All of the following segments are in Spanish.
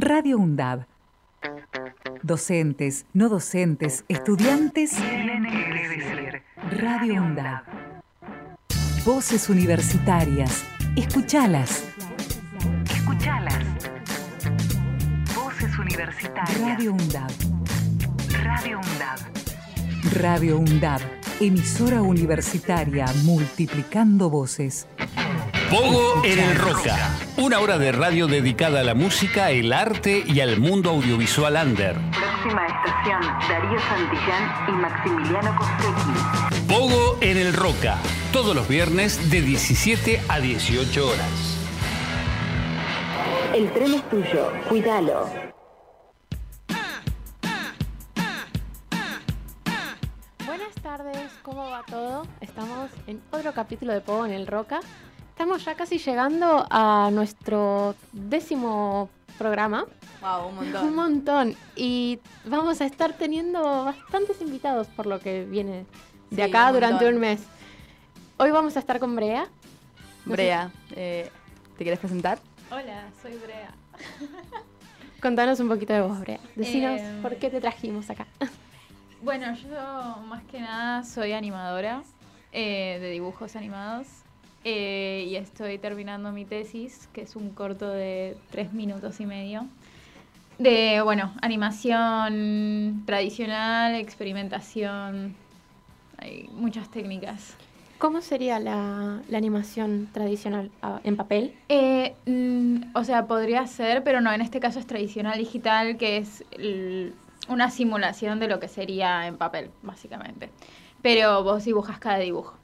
Radio UNDAB. Docentes, no docentes, estudiantes. Radio UNDAB. Voces universitarias. Escuchalas. Escuchalas. Voces universitarias. Radio UNDAB. Radio UNDAB. Radio UNDAB. Emisora universitaria multiplicando voces. Pogo en el Roca. Una hora de radio dedicada a la música, el arte y al mundo audiovisual under. Próxima estación, Darío Santillán y Maximiliano Costecchi. Pogo en el Roca. Todos los viernes de 17 a 18 horas. El tren es tuyo, cuídalo. Buenas tardes, ¿cómo va todo? Estamos en otro capítulo de Pogo en el Roca. Estamos ya casi llegando a nuestro décimo programa. Wow, un montón. Un montón. Y vamos a estar teniendo bastantes invitados por lo que viene de Sí, acá un durante un mes. Hoy vamos a estar con Brea. No Brea, eh, ¿te querés presentar? Hola, soy Brea. Contanos un poquito de vos, Brea. Decinos Em, por qué te trajimos acá. Bueno, yo más que nada soy animadora eh, de dibujos animados eh, y estoy terminando mi tesis, que es un corto de tres minutos y medio, de, bueno, animación tradicional, experimentación, hay muchas técnicas. ¿Cómo sería la, la animación tradicional ah, en papel? Eh, mm, o sea, podría ser, pero no, en este caso es tradicional digital, que es una simulación de lo que sería en papel, básicamente. Pero vos dibujas cada dibujo.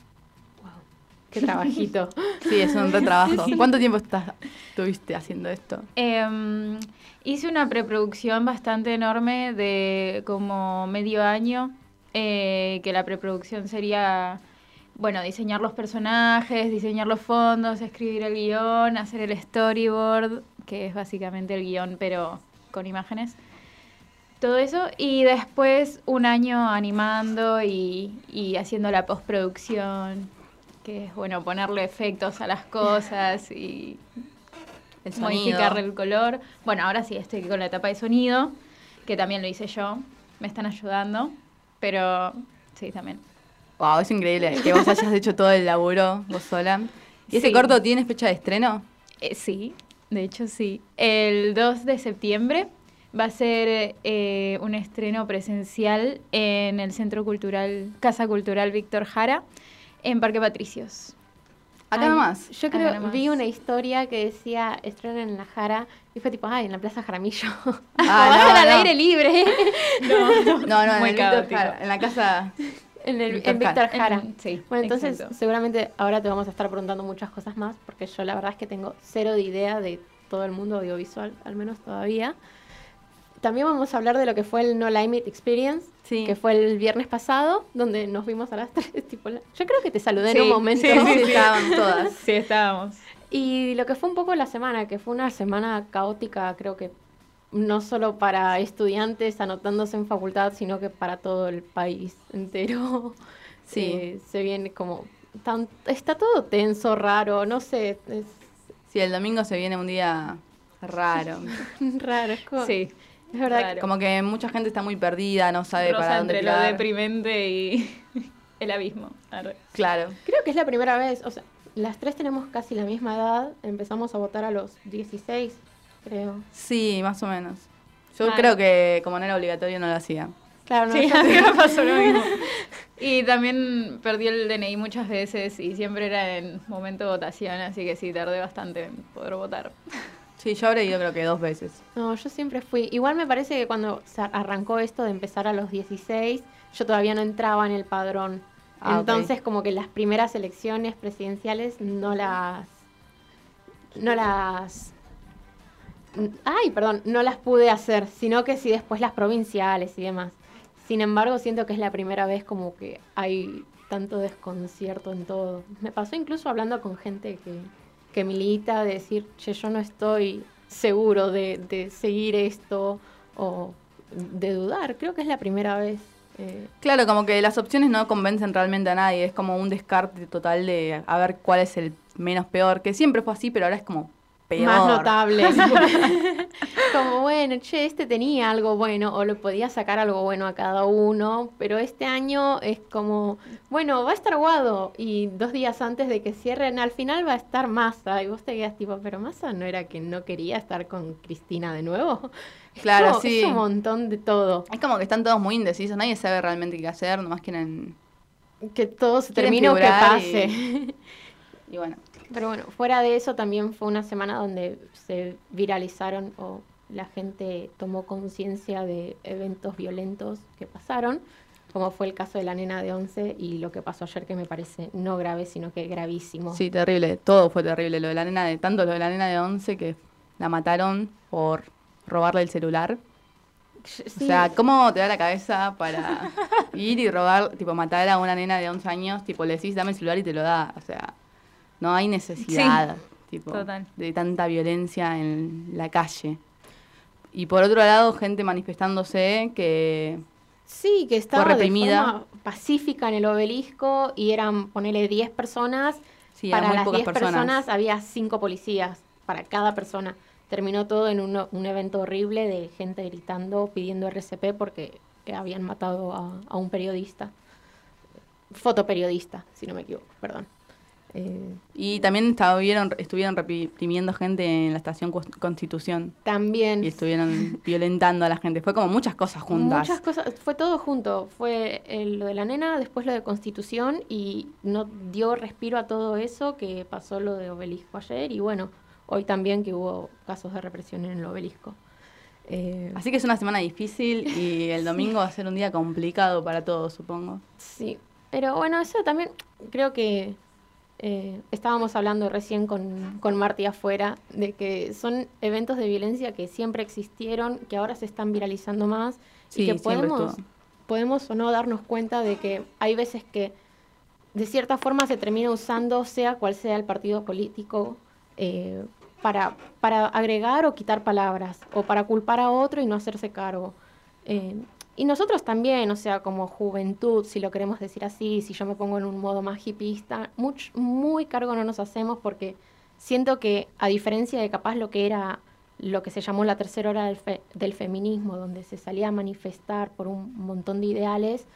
Qué trabajito. Sí, es un re trabajo. ¿Cuánto tiempo estás, estuviste haciendo esto? Em, hice una preproducción bastante enorme de como medio año, eh, que la preproducción sería, bueno, diseñar los personajes, diseñar los fondos, escribir el guion, hacer el storyboard, que es básicamente el guion pero con imágenes. Todo eso y después un año animando y, y haciendo la postproducción, que es bueno ponerle efectos a las cosas y El modificar el color. Bueno, ahora sí estoy con la etapa de sonido, que también lo hice yo. Me están ayudando, pero sí, también. Wow, es increíble que vos hayas hecho todo el laburo vos sola. ¿Y ese corto tiene fecha de estreno? Eh, sí, de hecho sí. El 2 de septiembre va a ser eh, un estreno presencial en el Centro Cultural, Casa Cultural Víctor Jara, en Parque Patricios. Acá Ay, nomás. Yo creo, nomás. vi una historia que decía estreno en la Jara y fue tipo, ay, en la Plaza Jaramillo. Ah, no, al no. aire libre. No, No, no, en, el Víctor caótico. Jara, en la casa. en, el, Víctor en Víctor En- Jara. sí, Bueno, entonces exacto. seguramente ahora te vamos a estar preguntando muchas cosas más, porque yo la verdad es que tengo cero de idea de todo el mundo audiovisual, al menos todavía. También vamos a hablar de lo que fue el No Limit Experience, Sí. que fue el viernes pasado, donde nos vimos a las tres. Tipo, yo creo que te saludé en un momento. sí, Sí, estaban todas. Sí, estábamos. Y lo que fue un poco la semana, que fue una semana caótica, creo que no solo para estudiantes anotándose en facultad, sino que para todo el país entero. Sí. Eh, se viene como... tan- está todo tenso, raro, no sé, es Sí, el domingo se viene un día raro. raro. Es, como- Sí. Es verdad raro. Como que mucha gente está muy perdida, no sabe Rosa para dónde entre lo deprimente y el abismo. Arre. Claro. creo que es la primera vez, o sea, las tres tenemos casi la misma edad, empezamos a votar a los 16, creo. Sí, más o menos. Yo Ah. creo que como no era obligatorio no lo hacía. Claro, no, Sí, a mí me pasó lo mismo. Y también perdí el DNI muchas veces y siempre era en momento de votación, así que sí, tardé bastante en poder votar. Sí, yo habré ido creo que dos veces. No, yo siempre fui. Igual me parece que cuando se arrancó esto de empezar a los 16, yo todavía no entraba en el padrón. Ah. Entonces, como que las primeras elecciones presidenciales no las. No las. Ay, perdón, no las pude hacer, sino que sí después las provinciales y demás. Sin embargo, siento que es la primera vez como que hay tanto desconcierto en todo. Me pasó incluso hablando con gente que, que milita, de decir, che, yo no estoy seguro de, seguir esto o de dudar. Creo que es la primera vez. eh, Claro, como que las opciones no convencen realmente a nadie, es como un descarte total de a ver cuál es el menos peor, que siempre fue así, pero ahora es como peor. más notables. Como bueno, che, este tenía algo bueno o le podía sacar algo bueno a cada uno, pero este año es como, bueno, va a estar Guado y dos días antes de que cierren, al final va a estar Massa y vos te quedas tipo, pero Massa no era que no quería estar con Cristina de nuevo. Es Claro, como- sí. Es un montón de todo. Es como que están todos muy indecisos, nadie sabe realmente qué hacer, nomás quieren... Que todo se termine o que pase. y- Y bueno, Pero bueno, fuera de eso también fue una semana donde se viralizaron o la gente tomó conciencia de eventos violentos que pasaron, como fue el caso de la nena de 11 y lo que pasó ayer que me parece no grave, sino que gravísimo. sí, terrible, todo fue terrible, lo de la nena de, tanto lo de la nena de 11 que la mataron por robarle el celular. Sí, O sea, ¿cómo te da la cabeza para ir y robar, tipo, matar a una nena de 11 años? Tipo, le decís, dame el celular y te lo da. O sea, no hay necesidad, tipo, total. de tanta violencia en la calle. Y por otro lado, gente manifestándose que... Sí, que estaba reprimida. de forma pacífica en el obelisco y eran, ponele, 10 personas. Sí, para muy las pocas 10 personas. personas había 5 policías para cada persona. Terminó todo en un, un evento horrible de gente gritando, pidiendo RCP porque habían matado a, a un periodista. Fotoperiodista, si no me equivoco, perdón. Eh, Y también estuvieron, estuvieron reprimiendo gente en la estación Constitución. también Y estuvieron violentando a la gente. Fue como muchas cosas juntas. Muchas cosas, fue todo junto. Fue eh, lo de la nena, después lo de Constitución y no dio respiro a todo eso que pasó lo de Obelisco ayer y bueno, hoy también que hubo casos de represión en el Obelisco. Eh, Así que es una semana difícil y el domingo va a ser un día complicado para todos, supongo. sí, pero bueno, eso también creo que eh, estábamos hablando recién con, con Marty afuera de que son eventos de violencia que siempre existieron, que ahora se están viralizando más Sí, y que podemos, podemos o no darnos cuenta de que hay veces que de cierta forma se termina usando, sea cual sea el partido político, eh, para, para agregar o quitar palabras, o para culpar a otro y no hacerse cargo. Eh, y nosotros también, o sea, como juventud, si lo queremos decir así, si yo me pongo en un modo más hippista, much- muy cargo no nos hacemos porque siento que, a diferencia de capaz lo que era lo que se llamó la tercera hora del, fe- del feminismo, donde se salía a manifestar por un montón de ideales,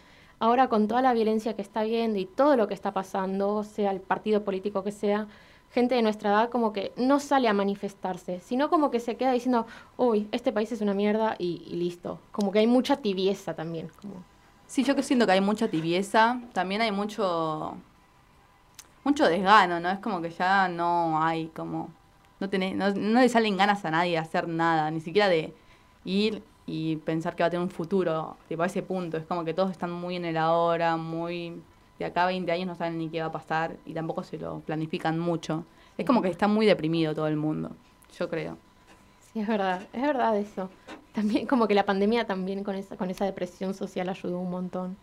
ahora con toda la violencia que está habiendo y todo lo que está pasando, sea el partido político que sea, gente de nuestra edad como que no sale a manifestarse, sino como que se queda diciendo, uy, este país es una mierda y, listo. Como que hay mucha tibieza también. Como, Sí, yo que siento que hay mucha tibieza, también hay mucho mucho desgano, ¿no? Es como que ya no hay como no tenés, no, no le salen ganas a nadie de hacer nada, ni siquiera de ir y pensar que va a tener un futuro, tipo a ese punto, es como que todos están muy en el ahora, muy de acá a 20 años no saben ni qué va a pasar y tampoco se lo planifican mucho. Es como que está muy deprimido todo el mundo, yo creo. sí, es verdad, es verdad eso. También como que la pandemia también con esa, con esa depresión social ayudó un montón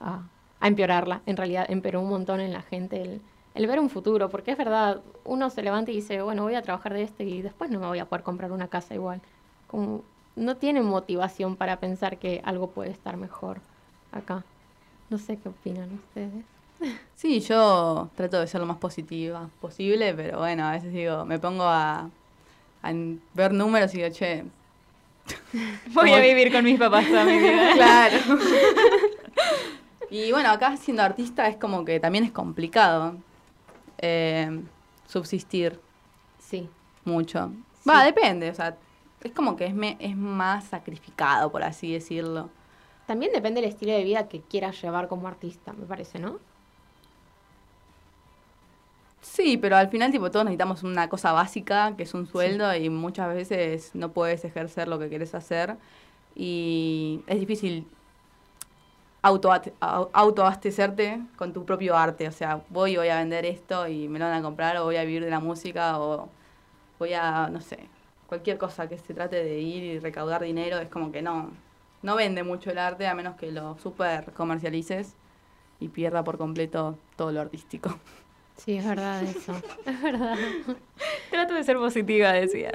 a, empeorarla. En realidad empeoró un montón en la gente el, el ver un futuro, porque es verdad, uno se levanta y dice, bueno, voy a trabajar de esto y después no me voy a poder comprar una casa igual. Como no tiene motivación para pensar que algo puede estar mejor acá. No sé qué opinan ustedes. Sí, yo trato de ser lo más positiva posible, pero bueno, a veces digo, me pongo a, a ver números y digo, che, Voy a vivir con mis papás toda mi vida. claro. y bueno, acá siendo artista es como que también es complicado eh, subsistir Sí, mucho. Va, depende, o sea, es como que es, me- es más sacrificado, por así decirlo. También depende del estilo de vida que quieras llevar como artista, me parece, ¿no? Sí, pero al final, tipo, todos necesitamos una cosa básica, que es un sueldo, y muchas veces no puedes ejercer lo que quieres hacer. Y es difícil autoabastecerte con tu propio arte. O sea, voy y voy a vender esto y me lo van a comprar, o voy a vivir de la música, o voy a, no sé, cualquier cosa que se trate de ir y recaudar dinero, es como que no, no vende mucho el arte, a menos que lo super comercialices y pierda por completo todo lo artístico. Sí, es verdad eso. Es verdad. Trato de ser positiva, decía.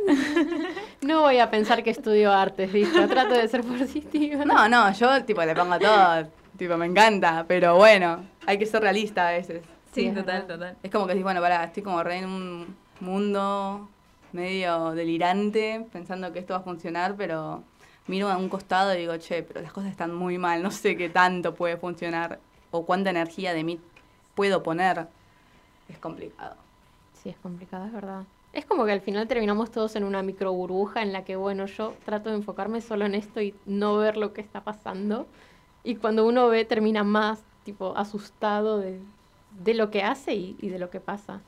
No voy a pensar que estudio artes, dijo. Trato de ser positiva. No, no, yo tipo le pongo todo, tipo me encanta, pero bueno, hay que ser realista a veces. Sí, total, verdad. total. Es como que decís, bueno, pará, estoy como re en un mundo medio delirante pensando que esto va a funcionar, pero miro a un costado y digo, che, pero las cosas están muy mal, no sé qué tanto puede funcionar o cuánta energía de mí puedo poner. Es complicado. Sí, es complicado, es verdad. Es como que al final terminamos todos en una micro burbuja en la que, bueno, yo trato de enfocarme solo en esto y no ver lo que está pasando. Y cuando uno ve, termina más, tipo, asustado de, de lo que hace y, y de lo que pasa.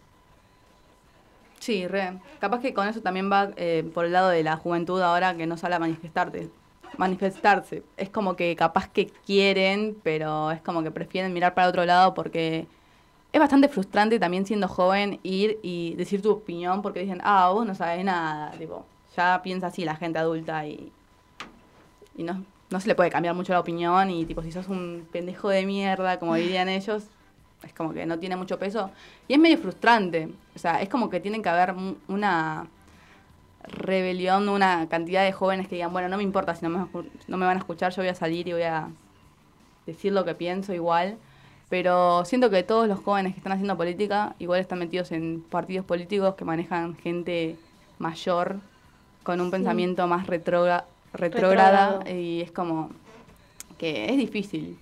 Sí, re. Capaz que con eso también va eh, por el lado de la juventud ahora que no sale a manifestarte. Manifestarse. Es como que capaz que quieren, pero es como que prefieren mirar para otro lado porque es bastante frustrante también siendo joven ir y decir tu opinión porque dicen, ah, vos no sabes nada. Tipo, ya piensa así la gente adulta y, y no, no se le puede cambiar mucho la opinión y tipo, si sos un pendejo de mierda, como dirían ellos, es como que no tiene mucho peso. Y es medio frustrante. O sea, es como que tienen que haber una rebelión, una cantidad de jóvenes que digan, bueno, no me importa si no me, no me van a escuchar, yo voy a salir y voy a decir lo que pienso igual. Pero siento que todos los jóvenes que están haciendo política igual están metidos en partidos políticos que manejan gente mayor con un Sí. pensamiento más retrógra- retrógrada y es como que es difícil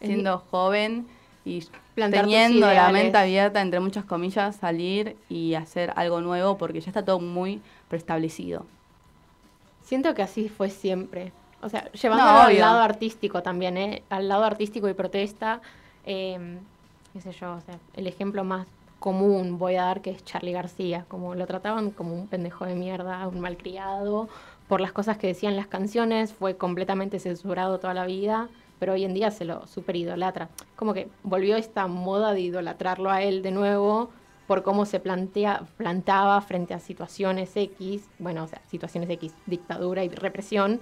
Es siendo joven y Plantar teniendo la mente abierta, entre muchas comillas, salir y hacer algo nuevo porque ya está todo muy preestablecido. Siento que así fue siempre. O sea, llevándolo No, al lado artístico también, ¿eh? Al lado artístico y protesta. eh, qué sé yo, o sea, el ejemplo más común voy a dar que es Charlie García. Como lo trataban como un pendejo de mierda, un malcriado, por las cosas que decían las canciones, fue completamente censurado toda la vida, pero hoy en día se lo super idolatra. Como que volvió esta moda de idolatrarlo a él de nuevo por cómo se plantea, plantaba frente a situaciones X, bueno, o sea, situaciones X, dictadura y represión.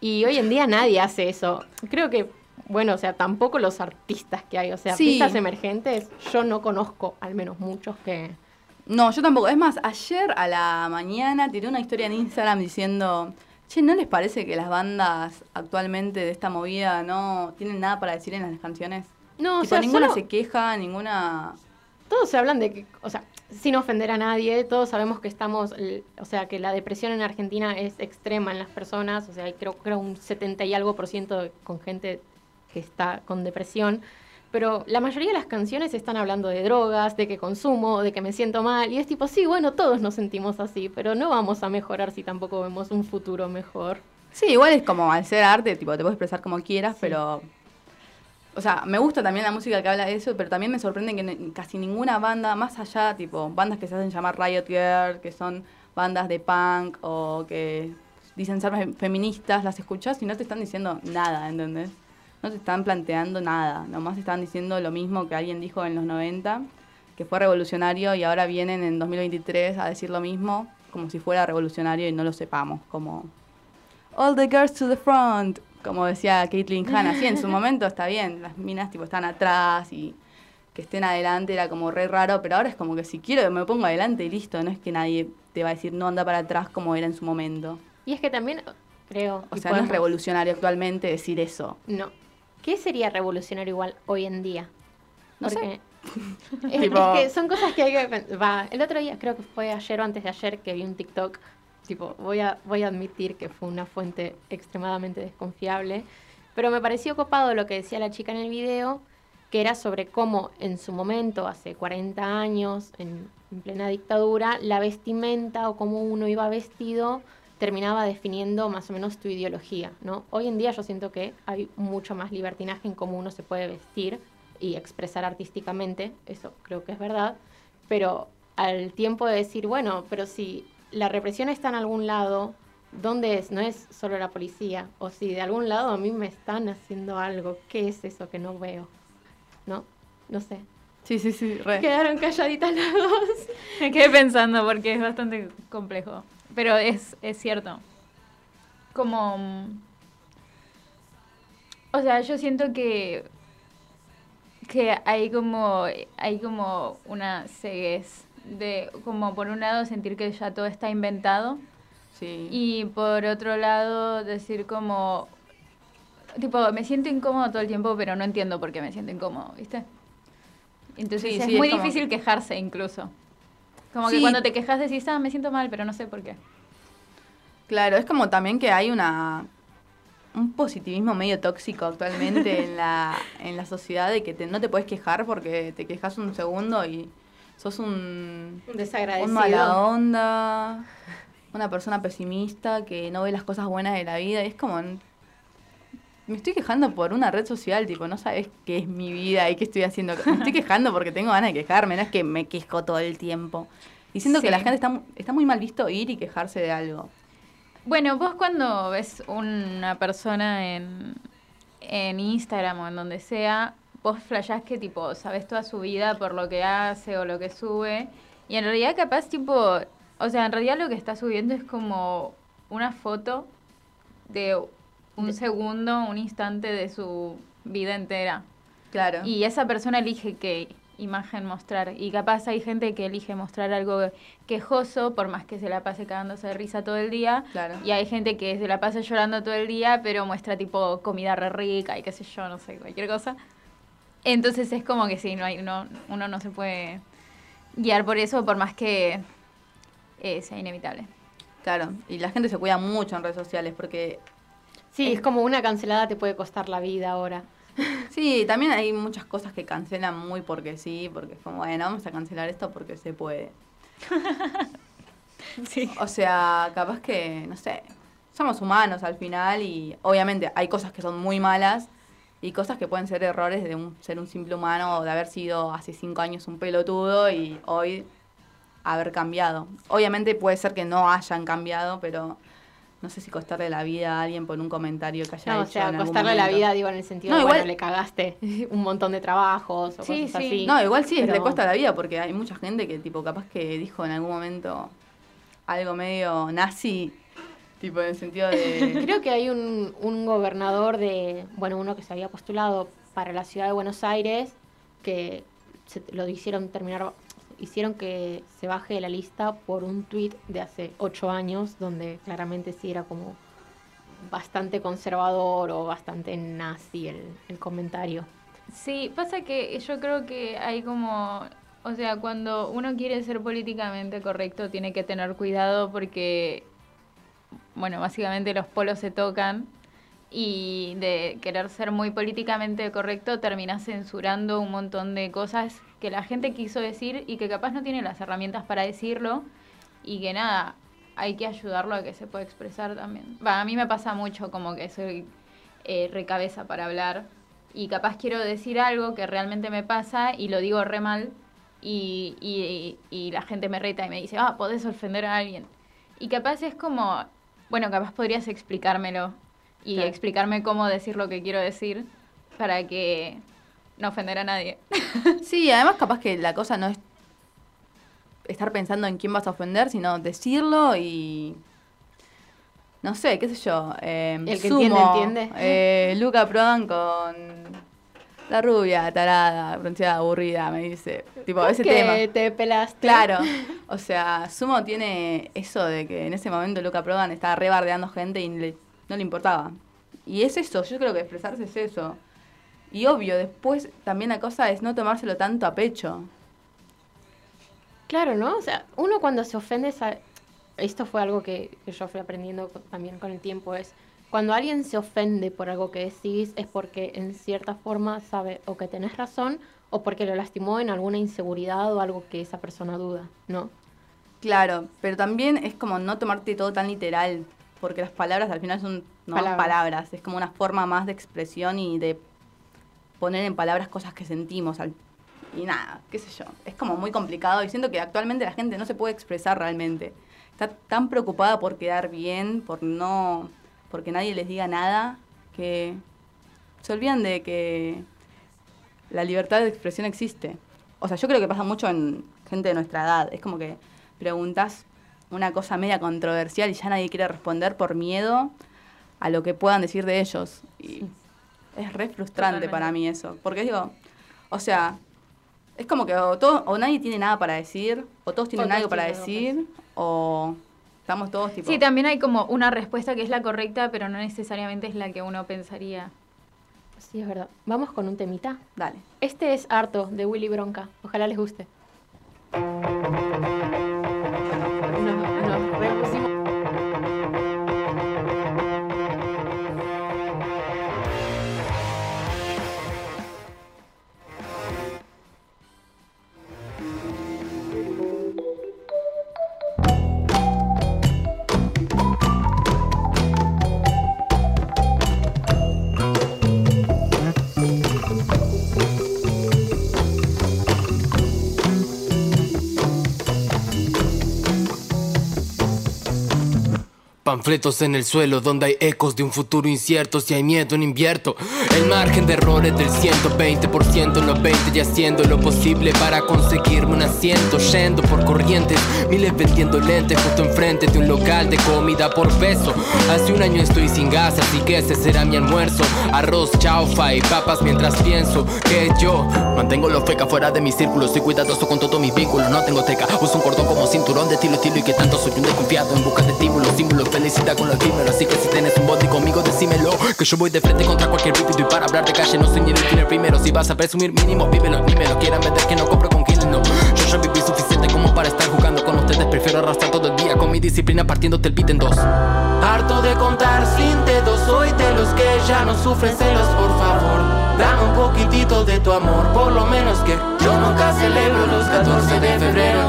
Y hoy en día nadie hace eso. Creo que, bueno, o sea, tampoco los artistas que hay, o sea, Sí. artistas emergentes, yo no conozco al menos muchos que... No, yo tampoco. Es más, ayer a la mañana tiré una historia en Instagram diciendo, che, ¿no les parece que las bandas actualmente de esta movida no tienen nada para decir en las canciones? No, o Tipo, sea, ninguna solo- se queja, ninguna... todos se hablan de que, o sea, sin ofender a nadie, todos sabemos que estamos, o sea, que la depresión en Argentina es extrema en las personas, o sea, hay creo, creo un 70 y algo por ciento con gente que está con depresión, pero la mayoría de las canciones están hablando de drogas, de que consumo, de que me siento mal, y es tipo, sí, bueno, todos nos sentimos así, pero no vamos a mejorar si tampoco vemos un futuro mejor. Sí, igual es como al ser arte, tipo, te puedes expresar como quieras, Sí. pero... O sea, me gusta también la música que habla de eso, pero también me sorprende que casi ninguna banda, más allá, tipo, bandas que se hacen llamar Riot Girl, que son bandas de punk o que dicen ser fe- feministas, las escuchas y no te están diciendo nada, ¿entendés? No te están planteando nada, nomás están diciendo lo mismo que alguien dijo en los 90, que fue revolucionario y ahora vienen en 2023 a decir lo mismo, como si fuera revolucionario y no lo sepamos, como All the girls to the front, como decía Caitlyn Hanna. Sí, en su momento está bien, las minas tipo están atrás y que estén adelante era como re raro, pero ahora es como que si quiero me pongo adelante y listo, no es que nadie te va a decir no anda para atrás como era en su momento. Y es que también, creo... O sea, no es revolucionario actualmente decir eso. No. ¿Qué sería revolucionario igual hoy en día? No sé. Porque es, Tipo- es que son cosas que hay que... Va, el otro día, creo que fue ayer o antes de ayer, que vi un TikTok. Tipo, voy a, voy a admitir que fue una fuente extremadamente desconfiable. Pero me pareció copado lo que decía la chica en el video, que era sobre cómo en su momento, hace 40 años, en, en plena dictadura, la vestimenta o cómo uno iba vestido terminaba definiendo más o menos tu ideología, ¿no? Hoy en día yo siento que hay mucho más libertinaje en cómo uno se puede vestir y expresar artísticamente, eso creo que es verdad, pero al tiempo de decir, bueno, pero si la represión está en algún lado, ¿dónde es? No es solo la policía, o si de algún lado a mí me están haciendo algo, ¿qué es eso que no veo? ¿No? No sé. Sí, sí, sí, re. Quedaron calladitas las dos. Me quedé pensando porque es bastante complejo. Pero es, es cierto. Como. O sea, yo siento que. Que hay como. Hay como una ceguez. De como por un lado sentir que ya todo está inventado. Sí. Y por otro lado decir como. Tipo, me siento incómodo todo el tiempo, pero no entiendo por qué me siento incómodo, ¿viste? Entonces Sí, es sí, es muy como- difícil quejarse incluso. Como que cuando te quejas decís, ah, me siento mal, pero no sé por qué. Claro, es como también que hay una un positivismo medio tóxico actualmente en la, en la sociedad de que te- no te puedes quejar porque te quejas un segundo y sos un, Un desagradecido. un mala onda, una persona pesimista que no ve las cosas buenas de la vida. Y es como, me estoy quejando por una red social, tipo, no sabes qué es mi vida y qué estoy haciendo. Me estoy quejando porque tengo ganas de quejarme, no es que me quejo todo el tiempo. Y siento que Sí. la gente está, está muy mal visto ir y quejarse de algo. Bueno, vos cuando ves una persona en, en Instagram o en donde sea, vos flashás que tipo, sabes toda su vida por lo que hace o lo que sube. Y en realidad capaz tipo, o sea, en realidad lo que está subiendo es como una foto de un segundo, un instante de su vida entera. Claro. Y esa persona elige qué imagen mostrar. Y capaz hay gente que elige mostrar algo quejoso, por más que se la pase cagándose de risa todo el día. Claro. Y hay gente que se la pasa llorando todo el día, pero muestra tipo comida re rica y qué sé yo, no sé, cualquier cosa. Entonces es como que sí, no hay, no, uno no se puede guiar por eso, por más que eh, sea inevitable. Claro, y la gente se cuida mucho en redes sociales porque Sí, es como una cancelada te puede costar la vida ahora. sí, también hay muchas cosas que cancelan muy porque sí, porque es como, bueno, vamos a cancelar esto porque se puede. Sí. O sea, capaz que, no sé, somos humanos al final y obviamente hay cosas que son muy malas y cosas que pueden ser errores de un, ser un simple humano o de haber sido hace cinco años un pelotudo y hoy haber cambiado. Obviamente puede ser que no hayan cambiado, pero no sé si costarle la vida a alguien por un comentario que haya No, o hecho sea, en algún costarle la vida, digo, en el sentido No, de, igual- bueno, le cagaste un montón de trabajos o Sí, cosas sí. así. No, igual sí, Pero- le cuesta la vida porque hay mucha gente que, tipo, capaz que dijo en algún momento algo medio nazi, tipo, en el sentido de... Creo que hay un, un gobernador de, bueno, uno que se había postulado para la ciudad de Buenos Aires, que se- lo hicieron terminar, hicieron que se baje de la lista por un tuit de hace ocho años, donde claramente sí era como bastante conservador o bastante nazi el, el comentario. Sí, pasa que yo creo que hay como, o sea, cuando uno quiere ser políticamente correcto tiene que tener cuidado porque, bueno, básicamente los polos se tocan y de querer ser muy políticamente correcto terminas censurando un montón de cosas que la gente quiso decir y que capaz no tiene las herramientas para decirlo y que nada, hay que ayudarlo a que se pueda expresar también. Va, a mí me pasa mucho como que soy eh, recabeza para hablar y capaz quiero decir algo que realmente me pasa y lo digo re mal y, y- y la gente me reta y me dice, ah, podés ofender a alguien. Y capaz es como, bueno, capaz podrías explicármelo y Claro. explicarme cómo decir lo que quiero decir para que no ofender a nadie. Sí, además capaz que la cosa no es estar pensando en quién vas a ofender, sino decirlo y... No sé, qué sé yo. eh, El que Sumo, entiende, entiende. eh, Luca Prodan con la rubia, tarada, bronceada, aburrida, me dice. Tipo, ese que tema. te pelaste. Claro, o sea, Sumo tiene eso de que en ese momento Luca Prodan estaba rebardeando gente y le- no le importaba. Y es eso, yo creo que expresarse es eso. Y obvio, después también la cosa es no tomárselo tanto a pecho. Claro, ¿no? O sea, uno cuando se ofende, esto fue algo que, que yo fui aprendiendo también con el tiempo, es cuando alguien se ofende por algo que decís es porque en cierta forma sabe o que tenés razón o porque lo lastimó en alguna inseguridad o algo que esa persona duda, ¿no? Claro, pero también es como no tomarte todo tan literal, porque las palabras al final son no Palabras. palabras, es como una forma más de expresión y de poner en palabras cosas que sentimos. al- y nada, qué sé yo, es como muy complicado y siento que actualmente la gente no se puede expresar realmente. Está tan preocupada por quedar bien, por no, porque nadie les diga nada, que se olvidan de que la libertad de expresión existe. O sea, yo creo que pasa mucho en gente de nuestra edad. Es como que preguntas una cosa media controversial y ya nadie quiere responder por miedo a lo que puedan decir de ellos. Y es re frustrante Totalmente. para mí eso. Porque digo, o sea, es como que o, todo, o nadie tiene nada para decir, o todos tienen todos algo para tienen algo para decir, o estamos todos tipo... Sí, también hay como una respuesta que es la correcta, pero no necesariamente es la que uno pensaría. Sí, es verdad. Vamos con un temita. Dale. Este es Harto de Willy Bronca. Ojalá les guste. Panfletos en el suelo donde hay ecos de un futuro incierto. Si hay miedo, no invierto. El margen de errores del 120%, no 20 y haciendo lo posible para conseguirme un asiento. Yendo por corrientes, miles vendiendo lentes justo enfrente de un local de comida por peso. Hace un año estoy sin gas, así que ese será mi almuerzo. Arroz, chaufa y papas mientras pienso que yo mantengo lo feca fuera de mi círculo. Soy cuidadoso con todos mis vínculos, no tengo teca. Uso un cordón como cinturón de estilo, estilo y que tanto soy un desconfiado en busca de estímulos, símbolos felicidad con lo efímero Así que si tienes un body conmigo decímelo. Que yo voy de frente contra cualquier vídeo Y para hablar de calle. No soy ni el primero. Si vas a presumir mínimo, vívelo, ni me lo quieran meter que no compro con quien no. Yo ya viví suficiente como para estar jugando con ustedes. Prefiero arrastrar todo el día con mi disciplina partiéndote el beat en dos. Harto de contar sin dedos. Soy de los que ya no sufren celos, por favor Dame un poquitito de tu amor. Por lo menos que yo nunca celebro los 14 de febrero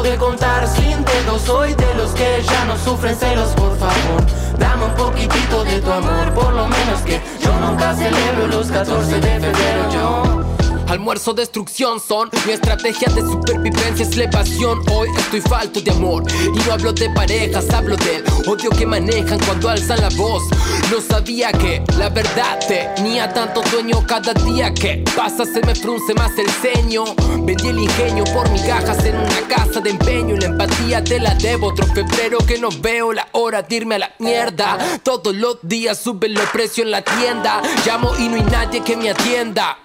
De contar sin dedos, soy de los que ya no sufren celos, por favor. Dame un poquitito de tu amor, por lo menos que yo nunca celebro los 14 de febrero. Yo Almuerzo, destrucción son mi estrategia de supervivencia es la evasión. Hoy estoy falto de amor y no hablo de parejas, hablo del odio que manejan cuando alzan la voz. No sabía que la verdad tenía tanto dueño cada día que pasa se me frunce más el ceño. Vendí el ingenio por migajas en una casa de empeño y la empatía te la debo. Otro febrero que no veo la hora de irme a la mierda. Todos los días suben los precios en la tienda. Llamo y no hay nadie que me atienda.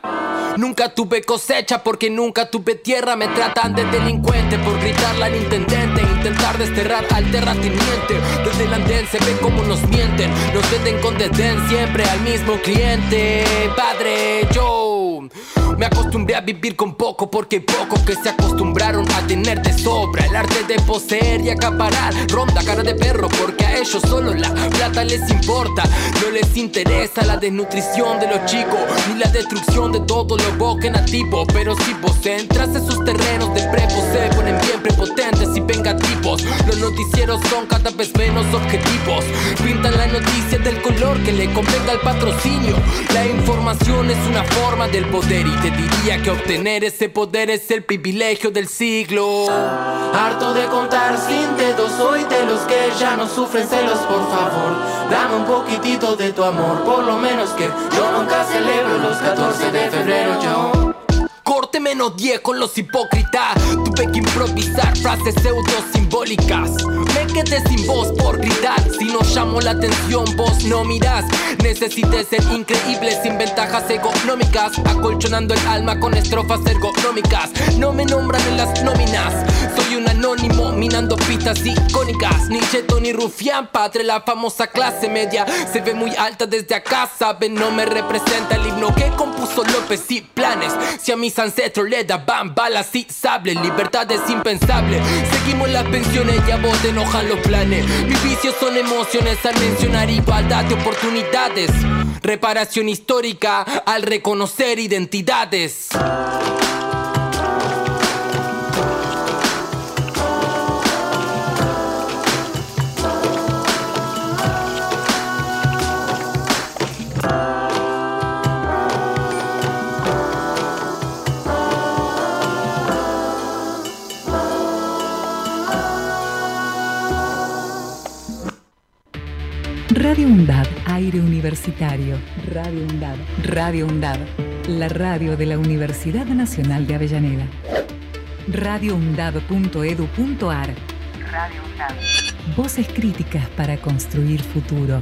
Nunca tuve cosecha porque nunca tuve tierra. Me tratan de delincuente por gritarle al intendente. Intentar desterrar al terrateniente. Desde el andén se ve como nos mienten. Nos venden con desdén siempre al mismo cliente. Padre, yo me acostumbré a vivir con poco porque pocos que se acostumbraron a tener de sobra. El arte de poseer y acaparar. Ronda cara de perro porque a ellos solo la plata les importa. No les interesa la desnutrición de los chicos ni la destrucción de todo lo boque nativo. Pero si vos entras en sus terrenos de prepo, se ponen bien prepotentes y vengativos. Los noticieros son cada vez menos objetivos. Pintan la noticia del color que le convenga al patrocinio. La información es una forma del poder y diría que obtener ese poder es el privilegio del siglo. Harto de contar sin dedos, soy de los que ya no sufren celos, por favor. Dame un poquitito de tu amor, por lo menos que yo nunca celebro los 14 de febrero. Yo Corte menos 10 con los hipócritas. Tuve que improvisar frases pseudo simbólicas. Me quedé sin voz por gritar. Si no llamo la atención, vos no mirás. Necesité ser increíble sin ventajas económicas. Acolchonando el alma con estrofas ergonómicas. No me nombran en las nóminas. Soy un anónimo minando pistas icónicas. Ni cheto ni rufián, padre, la famosa clase media. Se ve muy alta desde acá, saben, no me representa el himno que compuso López y planes. Si a mis ancestros le daban balas y sable, libertad es impensable. Seguimos las pensiones y a vos te enojan los planes. Mis vicios son emociones al mencionar igualdad de oportunidades. Reparación histórica al reconocer identidades. Radio UNDAD, aire universitario. Radio UNDAD, Radio UNDAD, la radio de la Universidad Nacional de Avellaneda. radioundad.edu.ar Radio UNDAD. Voces críticas para construir futuro.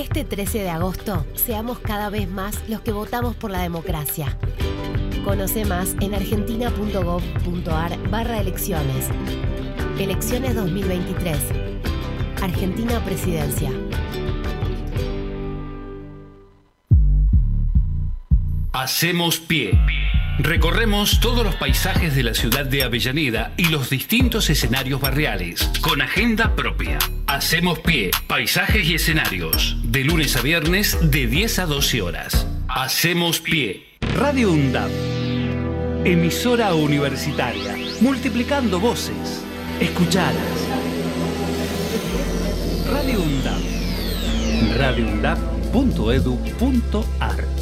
Este 13 de agosto, seamos cada vez más los que votamos por la democracia. Conoce más en argentina.gov.ar barra elecciones. Elecciones 2023. Argentina Presidencia. Hacemos pie. Recorremos todos los paisajes de la ciudad de Avellaneda y los distintos escenarios barriales, con agenda propia. Hacemos pie, paisajes y escenarios, de lunes a viernes de 10 a 12 horas. Hacemos pie. Radio UNDAP. Emisora universitaria, multiplicando voces. Escuchadas. Radio UNDAP. radioundap.edu.ar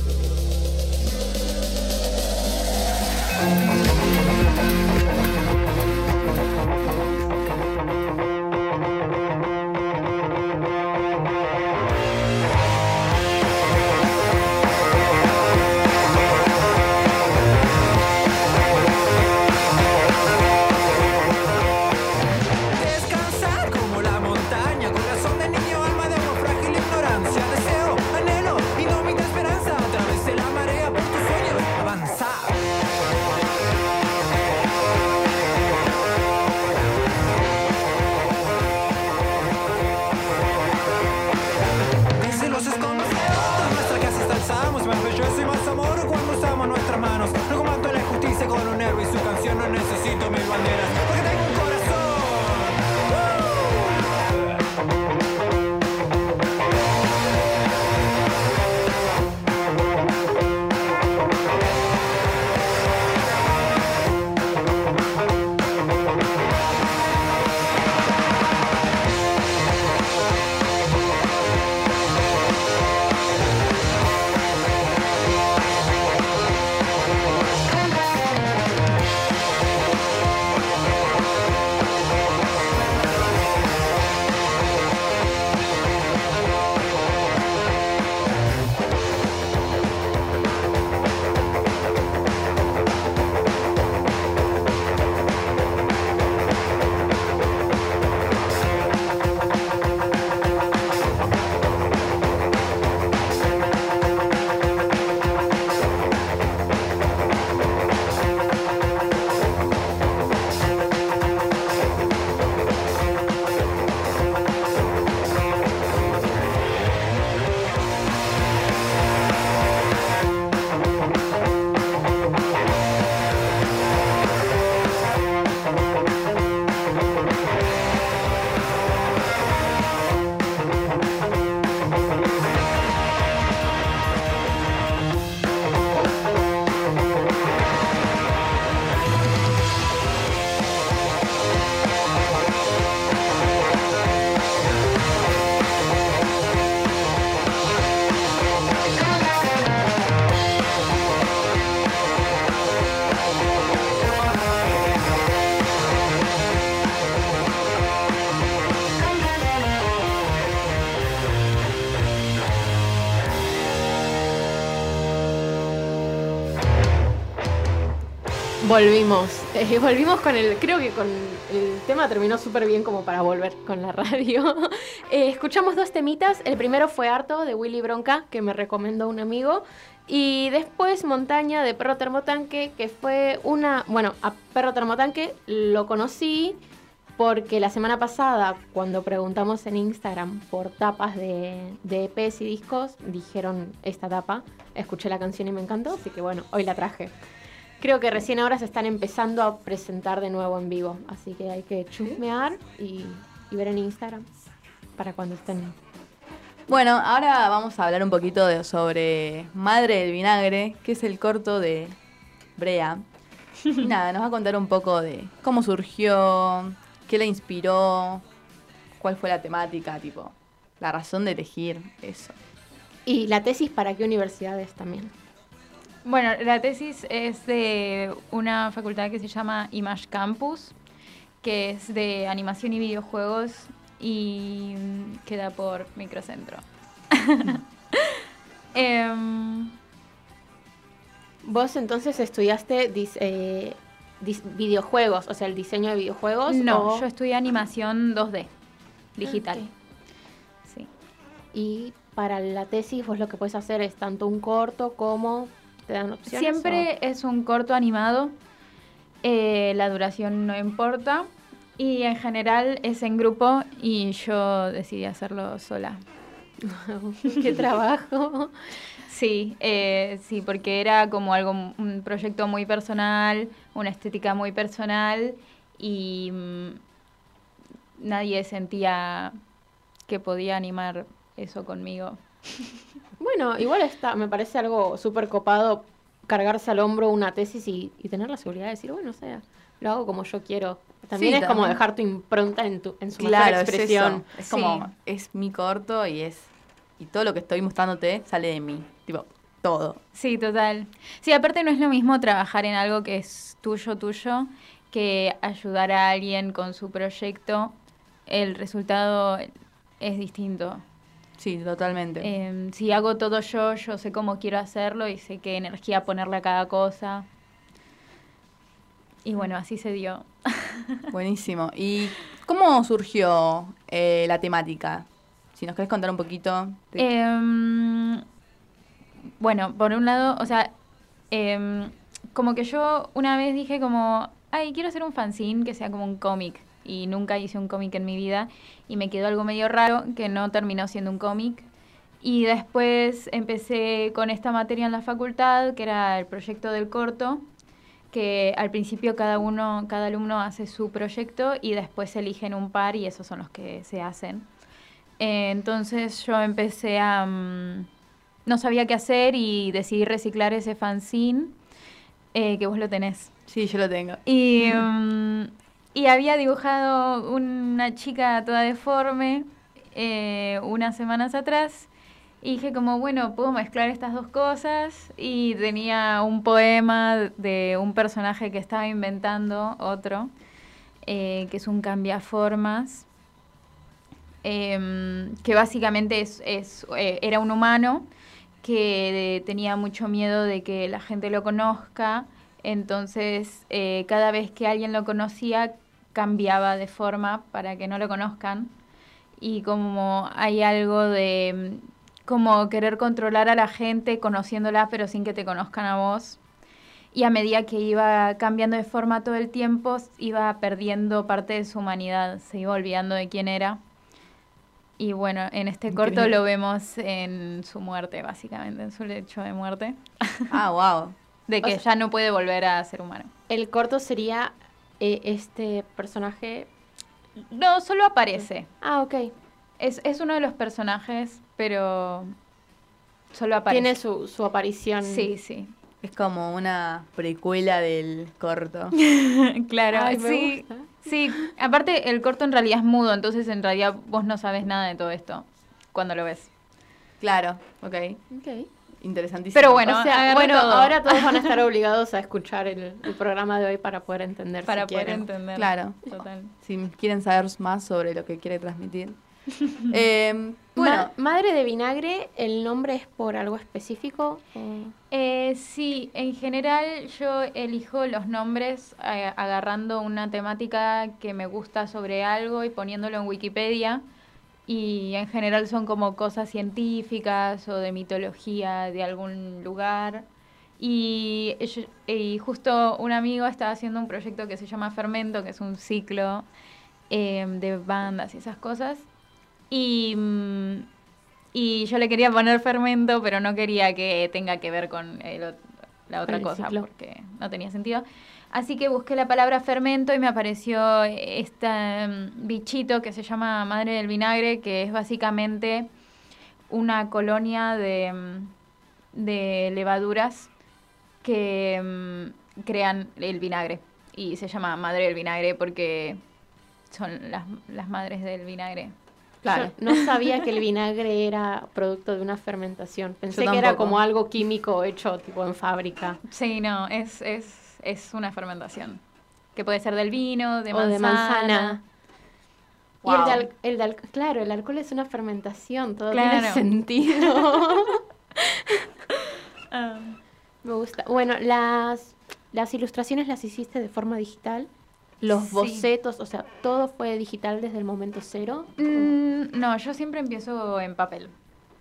Volvimos. Eh, volvimos con el. Creo que con el tema terminó súper bien como para volver con la radio. Eh, escuchamos dos temitas. El primero fue Harto de Willy Bronca, que me recomendó un amigo. Y después Montaña de Perro Termotanque, que fue una. Bueno, a Perro Termotanque lo conocí porque la semana pasada, cuando preguntamos en Instagram por tapas de, de EPs y discos, dijeron esta tapa. Escuché la canción y me encantó, así que bueno, hoy la traje. Creo que recién ahora se están empezando a presentar de nuevo en vivo, así que hay que chusmear y, y ver en Instagram para cuando estén. Bueno, ahora vamos a hablar un poquito de- sobre Madre del Vinagre, que es el corto de Brea. Y nada, nos va a contar un poco de cómo surgió, qué le inspiró, cuál fue la temática, tipo, la razón de elegir eso. Y la tesis para qué universidades también. Bueno, la tesis es de una facultad que se llama Image Campus, que es de animación y videojuegos y mm, queda por Microcentro. Em, Vos entonces estudiaste eh, videojuegos, o sea, el diseño de videojuegos. no, o- yo estudié animación 2D, digital. Sí. Y para la tesis vos lo que puedes hacer es tanto un corto como te dan opciones. Siempre es un corto animado, eh, la duración no importa y en general es en grupo y yo decidí hacerlo sola. Qué trabajo. Sí, eh, sí, porque era como algo, un proyecto muy personal, una estética muy personal y mm, nadie sentía que podía animar eso conmigo. Bueno, igual está, me parece algo súper copado cargarse al hombro una tesis y, y tener la seguridad de decir, bueno, o sea, lo hago como yo quiero. También Sí, es como dejar tu impronta en, tu, en su Claro, es expresión. Es como, Sí. es mi corto y es. Y todo lo que estoy mostrándote sale de mí. Tipo, todo. Sí, total. Sí, aparte no es lo mismo trabajar en algo que es tuyo, tuyo, que ayudar a alguien con su proyecto. El resultado es distinto. Sí, totalmente. Eh, si hago todo yo, yo sé cómo quiero hacerlo y sé qué energía ponerle a cada cosa. Y bueno, así se dio. Buenísimo. ¿Y cómo surgió eh, la temática? Si nos querés contar un poquito. de- Em, bueno, por un lado, o sea, em, como que yo una vez dije como, ay, quiero hacer un fanzine que sea como un cómic. Y nunca hice un cómic en mi vida. Y me quedó algo medio raro que no terminó siendo un cómic. Y después empecé con esta materia en la facultad, que era el proyecto del corto, que al principio cada uno, cada alumno hace su proyecto y después eligen un par y esos son los que se hacen. Eh, entonces yo empecé a... mm, no sabía qué hacer y decidí reciclar ese fanzine, eh, que vos lo tenés. Sí, yo lo tengo. Y, mm, y había dibujado una chica toda deforme eh, unas semanas atrás. Y dije como, bueno, puedo mezclar estas dos cosas. Y tenía un poema de un personaje que estaba inventando, otro, eh, que es un cambiaformas, em, que básicamente es, es, eh, era un humano que tenía mucho miedo de que la gente lo conozca. Entonces, eh, cada vez que alguien lo conocía, cambiaba de forma para que no lo conozcan. Y como hay algo de mm, como querer controlar a la gente conociéndola, pero sin que te conozcan a vos. Y a medida que iba cambiando de forma todo el tiempo, iba perdiendo parte de su humanidad, se iba olvidando de quién era. Y bueno, en este corto Increíble. lo vemos en su muerte, básicamente, en su lecho de muerte. Ah, wow. De O que sea- ya no puede volver a ser humano. El corto sería eh, este personaje. No, solo aparece. Ah, ok. Es, es uno de los personajes, pero solo aparece. Tiene su, su aparición. Sí, sí. Es como una precuela del corto. claro, Ay, sí. gusta. Sí, aparte el corto en realidad es mudo, entonces en realidad vos no sabes nada de todo esto cuando lo ves. Claro, ok. Ok. Interesantísimo. Pero bueno, o sea, bueno, todo. ahora todos van a estar obligados a escuchar el, el programa de hoy para poder entender. Para si poder quieren. entender. Claro. Total. Si quieren saber más sobre lo que quiere transmitir. Eh, bueno, Ma- Madre de Vinagre, ¿el nombre es por algo específico? Eh, sí, en general yo elijo los nombres eh, agarrando una temática que me gusta sobre algo y poniéndolo en Wikipedia. Y en general son como cosas científicas o de mitología de algún lugar. Y, y justo un amigo estaba haciendo un proyecto que se llama Fermento, que es un ciclo eh, de bandas y esas cosas. Y, mm, y yo le quería poner fermento, pero no quería que tenga que ver con el la otra el cosa, ciclo. porque no tenía sentido. Así que busqué la palabra fermento y me apareció este mm, bichito que se llama madre del vinagre, que es básicamente una colonia de, mm, de levaduras que mm, crean el vinagre. Y se llama madre del vinagre porque son las, las madres del vinagre. claro. Yo no sabía que el vinagre era producto de una fermentación. Pensé que era como algo químico hecho tipo en fábrica. Sí, no, es, es, es una fermentación. Que puede ser del vino, de o manzana. de manzana. Y el de, el de claro, el alcohol es una fermentación, todo Claro. tiene sentido. Ah, Me gusta. Bueno, las, las ilustraciones las hiciste de forma digital. Los Sí. bocetos, o sea, todo fue digital desde el momento cero. mm, no, yo siempre empiezo en papel.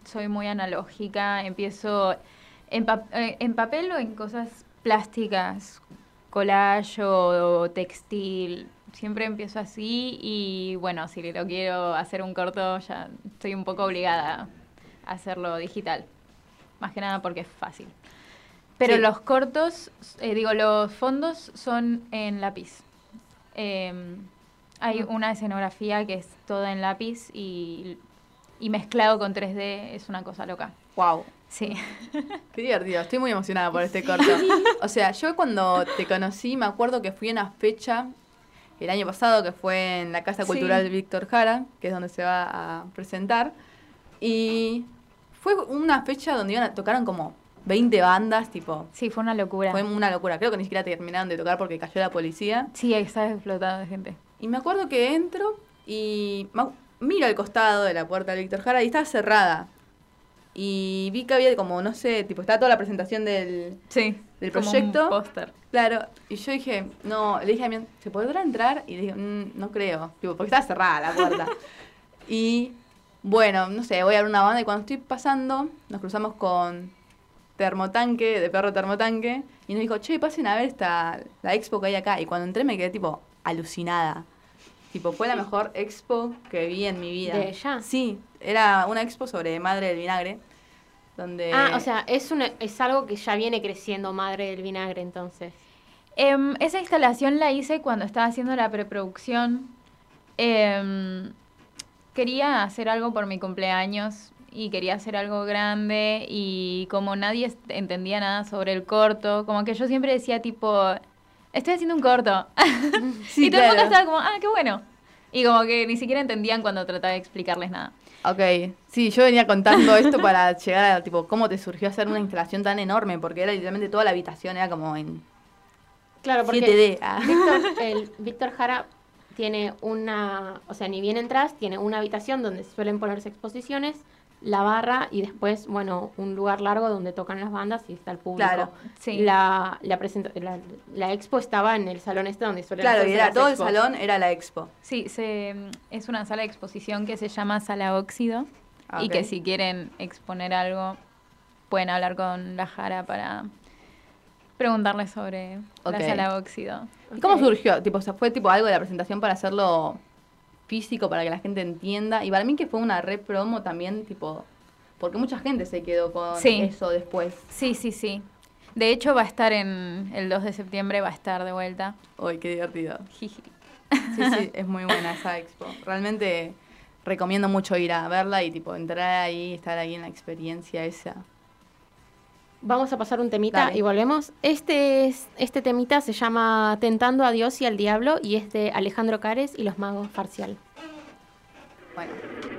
Soy muy analógica, empiezo en, pa- eh, en papel o en cosas plásticas, collage o, textil. Siempre empiezo así y bueno, si lo quiero hacer un corto ya estoy un poco obligada hacerlo digital. Más que nada porque es fácil. Pero Sí. los cortos, eh, digo, los fondos son en lápiz. Eh, hay una escenografía que es toda en lápiz y, y mezclado con 3D es una cosa loca. Wow. Sí. Qué divertido, estoy muy emocionada por este corto. O sea, yo cuando te conocí me acuerdo que fui a una fecha el año pasado que fue en la Casa Sí. Cultural Víctor Jara, que es donde se va a presentar. Y fue una fecha donde iban a, tocaron como 20 bandas, tipo, Sí, fue una locura. fue una locura. Creo que ni siquiera terminaron de tocar porque cayó la policía. Sí, estaba explotado de gente. Y me acuerdo que entro y miro al costado de la puerta de Víctor Jara y estaba cerrada. Y vi que había como, no sé, tipo, estaba toda la presentación del, Sí. del como un proyecto. póster. Claro, y yo dije, no, le dije a mi ¿se podrá entrar? Y le dije, "Mm, no creo, tipo, porque estaba cerrada la puerta. y bueno, no sé, voy a ver una banda y cuando estoy pasando, nos cruzamos con Termotanque, de Perro Termotanque, y nos dijo, che, pasen a ver esta, la expo que hay acá. Y cuando entré me quedé tipo alucinada. Tipo, fue la mejor expo que vi en mi vida. ¿De ella? Sí, era una expo sobre Madre del Vinagre, donde... Ah, o sea, es, una, es algo que ya viene creciendo Madre del Vinagre, entonces. Em, esa instalación la hice cuando estaba haciendo la preproducción. Em, quería hacer algo por mi cumpleaños y quería hacer algo grande y como nadie entendía nada sobre el corto, como que yo siempre decía tipo, estoy haciendo un corto. Sí, y todo el mundo claro. estaba como, ah, qué bueno. Y como que ni siquiera entendían cuando trataba de explicarles nada. Ok, sí, yo venía contando esto para llegar a, tipo, cómo te surgió hacer una instalación tan enorme, porque era literalmente toda la habitación, era como en Claro, porque 7D. ah. Víctor, el Víctor Jara tiene una, o sea, ni bien entras, tiene una habitación donde suelen ponerse exposiciones, la barra y después, bueno, un lugar largo donde tocan las bandas y está el público. Claro, sí. La, la, presenta- la, la expo estaba en el salón este donde suelen Claro, y era todo el salón, era la expo. Sí, se, es una sala de exposición que se llama Sala Óxido Ah, y que si quieren exponer algo pueden hablar con la Jara para preguntarle sobre la Sala Óxido. ¿Y cómo surgió? Tipo, o sea, fue tipo algo de la presentación para hacerlo físico, para que la gente entienda. Y para mí que fue una re promo también, tipo, porque mucha gente se quedó con Sí. eso después. Sí, sí, sí. De hecho va a estar en el 2 de septiembre, va a estar de vuelta. Uy, qué divertido. Jiji. Sí, sí, es muy buena esa expo. Realmente recomiendo mucho ir a verla y tipo entrar ahí, estar ahí en la experiencia esa. Vamos a pasar un temita Dale. y volvemos. Este, es, este temita se llama Tentando a Dios y al Diablo y es de Alejandro Cares y los Magos Parcial. Bueno.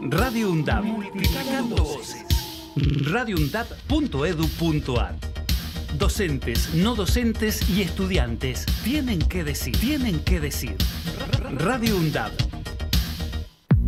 Radio UNDAP. Multiplicando voces. radioundap.edu.ar Docentes, no docentes y estudiantes tienen que decir, tienen que decir. Radio UNDAP.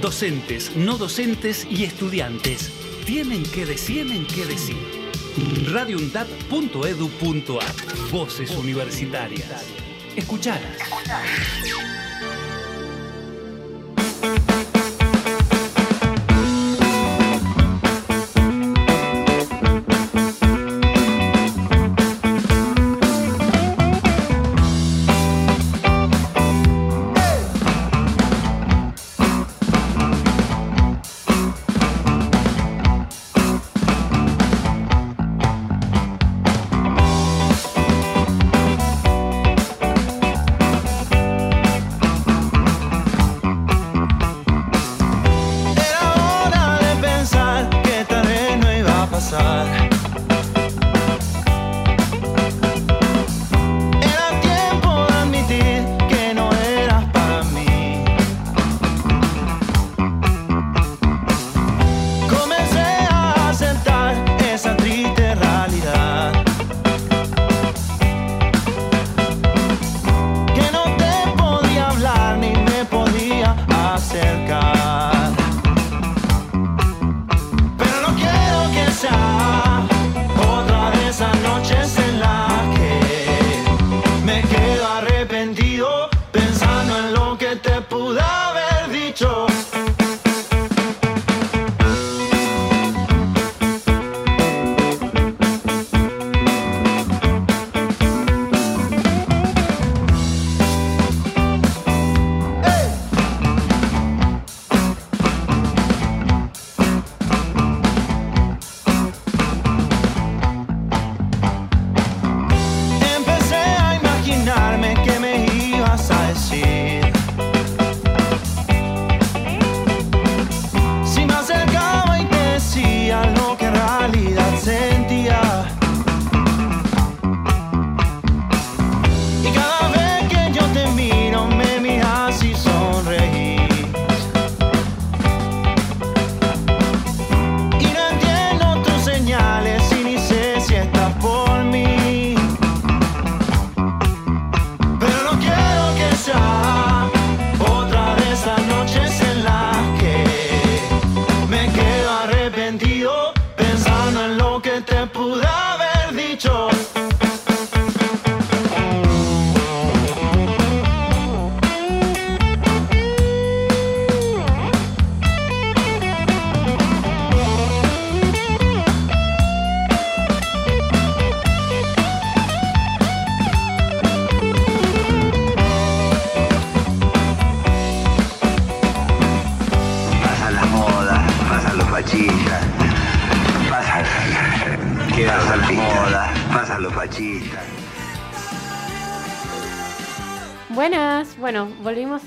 Docentes, no docentes y estudiantes tienen que decir, tienen que decir. radioundap.edu.ar Voces universitarias. Escuchalas.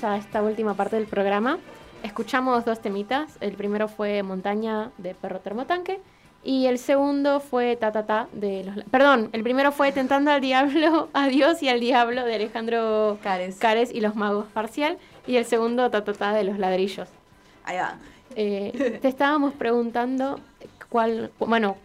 A esta última parte del programa. Escuchamos dos temitas. El primero fue Montaña de Perro Termotanque y el segundo fue Ta Ta Ta de los... Perdón, el primero fue Tentando al Diablo, a Dios y al Diablo de Alejandro Cares. y los Magos Parcial y el segundo Ta Ta Ta de los Ladrillos. Ahí va. Eh, te estábamos preguntando cuál... Bueno,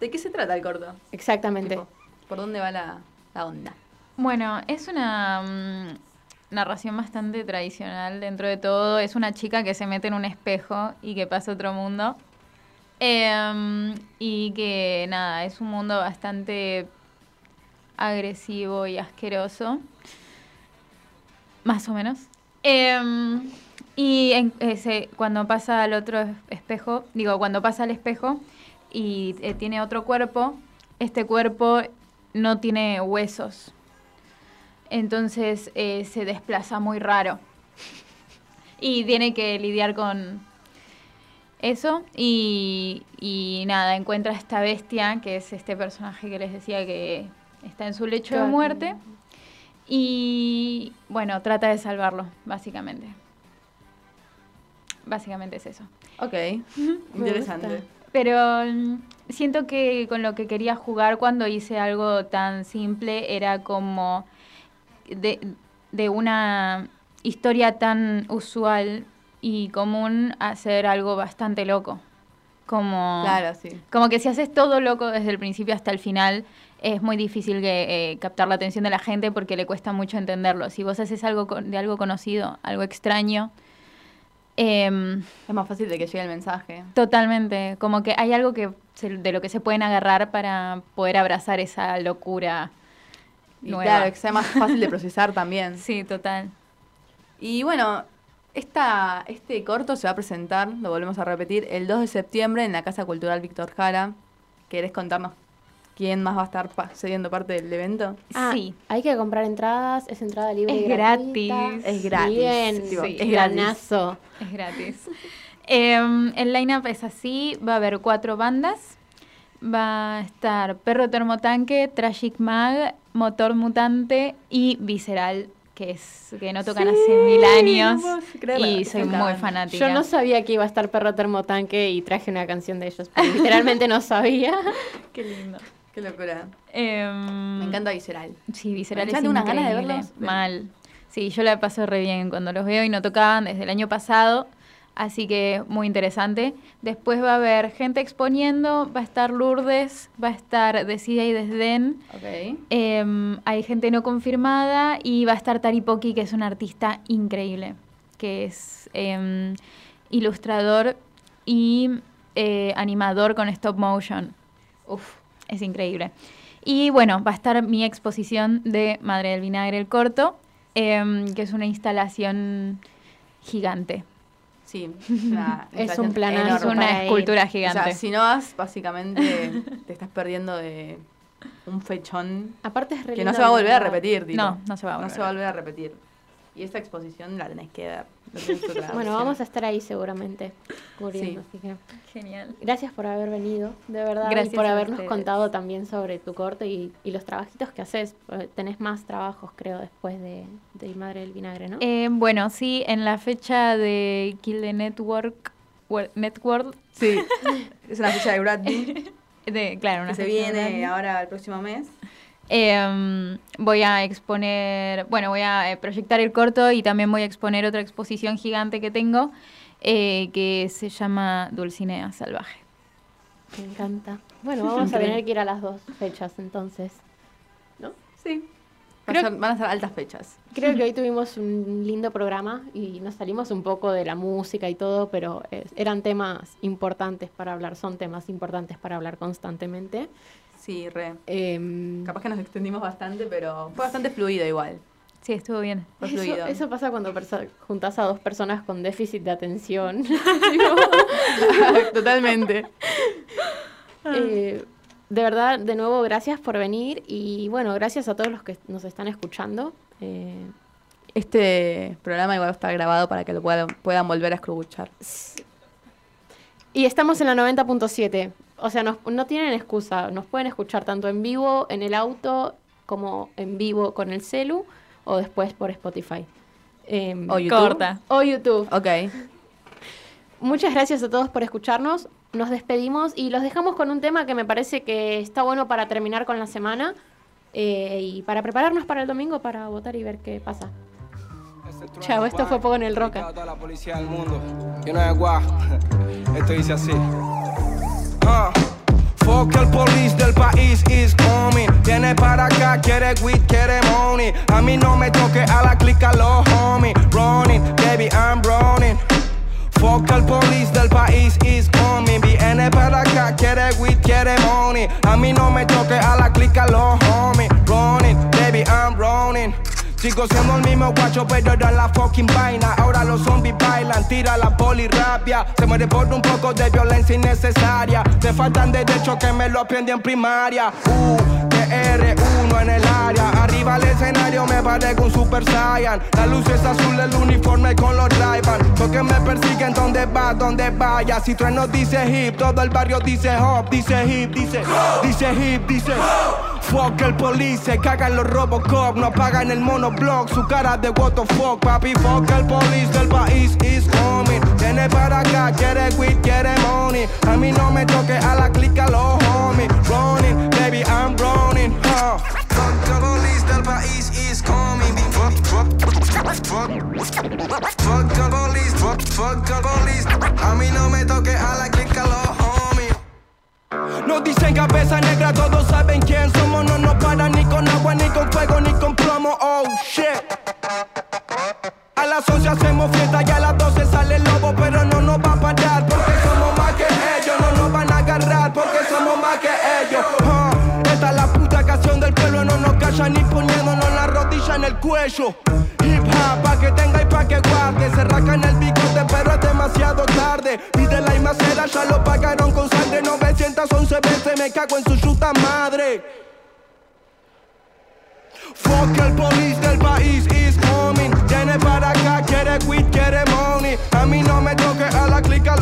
¿De qué se trata el corto? exactamente. Tipo, ¿Por dónde va la, la onda? Bueno, es una mm, narración bastante tradicional dentro de todo. Es una chica que se mete en un espejo y que pasa a otro mundo. Em, y que nada, es un mundo bastante agresivo y asqueroso. Más o menos. Em, y ese, cuando pasa al otro es- espejo, digo, cuando pasa al espejo y eh, tiene otro cuerpo, este cuerpo no tiene huesos. Entonces eh, se desplaza muy raro. Y tiene que lidiar con, Eso, y, y nada, encuentra a esta bestia, que es este personaje que les decía que está en su lecho de muerte, y bueno, trata de salvarlo, básicamente. Básicamente es eso. Ok, interesante. Pero mm, siento que con lo que quería jugar cuando hice algo tan simple era como de, de una historia tan usual y común hacer algo bastante loco. Como, Claro, sí. como que si haces todo loco desde el principio hasta el final, es muy difícil que, eh, captar la atención de la gente porque le cuesta mucho entenderlo. Si vos haces algo con- de algo conocido, algo extraño, em, Es más fácil de que llegue el mensaje. Totalmente, como que hay algo que se- de lo que se pueden agarrar para poder abrazar esa locura nueva. claro, que sea más fácil de procesar también. Sí, total. Y bueno, esta, este corto se va a presentar, lo volvemos a repetir, el 2 de septiembre en la Casa Cultural Víctor Jara. ¿Querés contarnos quién más va a estar pa- cediendo parte del evento? Ah, Sí. Hay que comprar entradas, es entrada libre. Es gratis. Es gratis, Bien, tipo, sí, es gratis. planazo. Es gratis. Em, el line-up es así, va a haber cuatro bandas. Va a estar Perro Termotanque, Tragic Mag, Motor Mutante y Visceral, que es que no tocan hace mil años. no y soy muy fanática. Yo no sabía que iba a estar Perro Termotanque y traje una canción de ellos, porque literalmente no sabía. Qué lindo. Qué locura. Em, Me encanta Visceral. Sí, Visceral Me es encanta, unas ganas de increíble, verlos. Mal. Sí, yo la paso re bien cuando los veo y no tocaban desde el año pasado, así que muy interesante. Después va a haber gente exponiendo, va a estar Lourdes, va a estar Decida y Desdén, Ok. em, hay gente no confirmada y va a estar Taripoki, que es un artista increíble, que es em, ilustrador y eh, animador con stop motion. Uf, es increíble. Y bueno, va a estar mi exposición de Madre del Vinagre, el corto, em, que es una instalación gigante. Sí, una Es un enorme. Es una ir. escultura O gigante. sea, si no vas, básicamente te estás perdiendo de un fechón Aparte es que no se va a volver a repetir. tipo. No, no se va a No volver. se va a volver a repetir. Y esta exposición la tenés que ver. Bueno, vamos a estar ahí seguramente cubriendo, Sí. así que Genial. gracias por haber venido, de verdad, Gracias y por habernos contado también sobre tu corto y, y los trabajitos que haces. Eh, Tenés más trabajos, creo, después de, de Madre del Vinagre, ¿no? Eh, bueno, sí, en la fecha de Kill the Network, Wor- Network, Sí, es una fecha de Bradley de, claro, una que se viene ahora el próximo mes. Em, voy a exponer, bueno, voy a eh, proyectar el corto y también voy a exponer otra exposición gigante que tengo eh, que se llama Dulcinea Salvaje. Me encanta. Bueno, vamos a tener que ir a las dos fechas entonces. Sí. Creo- Van a ser- van a ser altas fechas. Creo que hoy tuvimos un lindo programa y nos salimos un poco de la música y todo, pero eh, eran temas importantes para hablar, son temas importantes para hablar constantemente. Sí, re. Em, Capaz que nos extendimos bastante, pero fue bastante fluido igual. Sí, estuvo bien. Fue eso, fluido. eso pasa cuando juntas a dos personas con déficit de atención. Totalmente. Eh, de verdad, de nuevo, gracias por venir y bueno, gracias a todos los que nos están escuchando. Eh, Este programa igual está grabado para que lo puedan, puedan volver a escuchar. y estamos en la 90.7, o sea, nos- no tienen excusa, nos pueden escuchar tanto en vivo en el auto como en vivo con el celu o después por Spotify. Em, O YouTube. Corta. o YouTube. Ok. Muchas gracias a todos por escucharnos. Nos despedimos y los dejamos con un tema que me parece que está bueno para terminar con la semana eh, y para prepararnos para el domingo para votar y ver qué pasa. Chao, esto fue Poco en el Roca. Toda la policía del mundo. Yo no así. Ah. Fuck el police del país is coming. Viene para acá, quiere weed, quiere money. A mí no me toque a la clica los homies. Running, baby, I'm running. Fuck el police del país is coming. Viene para acá, quiere weed, quiere money. A mí no me toque a la clica los homies. Running, baby, I'm running. Sigo siendo el mismo guacho, pero era la fucking vaina. Ahora los zombies bailan, tira la poli rabia. Se muere por un poco de violencia innecesaria. Te faltan derechos que me lo aprendí en primaria. Uh, R1 en el área. Arriba al escenario me parezco un Super Saiyan. La luz es azul, el uniforme con los ray Porque me persiguen donde va, donde vaya. Si trueno dice hip, todo el barrio dice hop, dice hip, dice, dice hip, dice. Fuck el police, cagan los Robocop, no apagan el monoblock, su cara de what the fuck, papi. Fuck el police del país is coming. Viene para acá, quiere weed, quiere money. A mí no me toque a la clica los homies. Running, baby, I'm running. Huh. Fuck police del país is coming. Fuck, fuck, fuck, fuck, fuck police, fuck, fuck police. A mí no me toque a la clica los homies. Nos dicen cabeza negra, todos saben quién somos. No nos paran ni con agua, ni con fuego, ni con plomo. Oh shit. A las 11 hacemos fiesta y a las 12 sale el lobo, callan ni poniéndonos la rodilla en el cuello. Hip hop, pa' que tenga y pa' que guarde. Se en el bigote, pero es demasiado tarde. Pide la macera, ya lo pagaron con sangre. 911 veces me cago en su chuta madre. Fuck el police del país is coming. Viene para acá, quiere weed, quiere money. A mí no me toque a la clica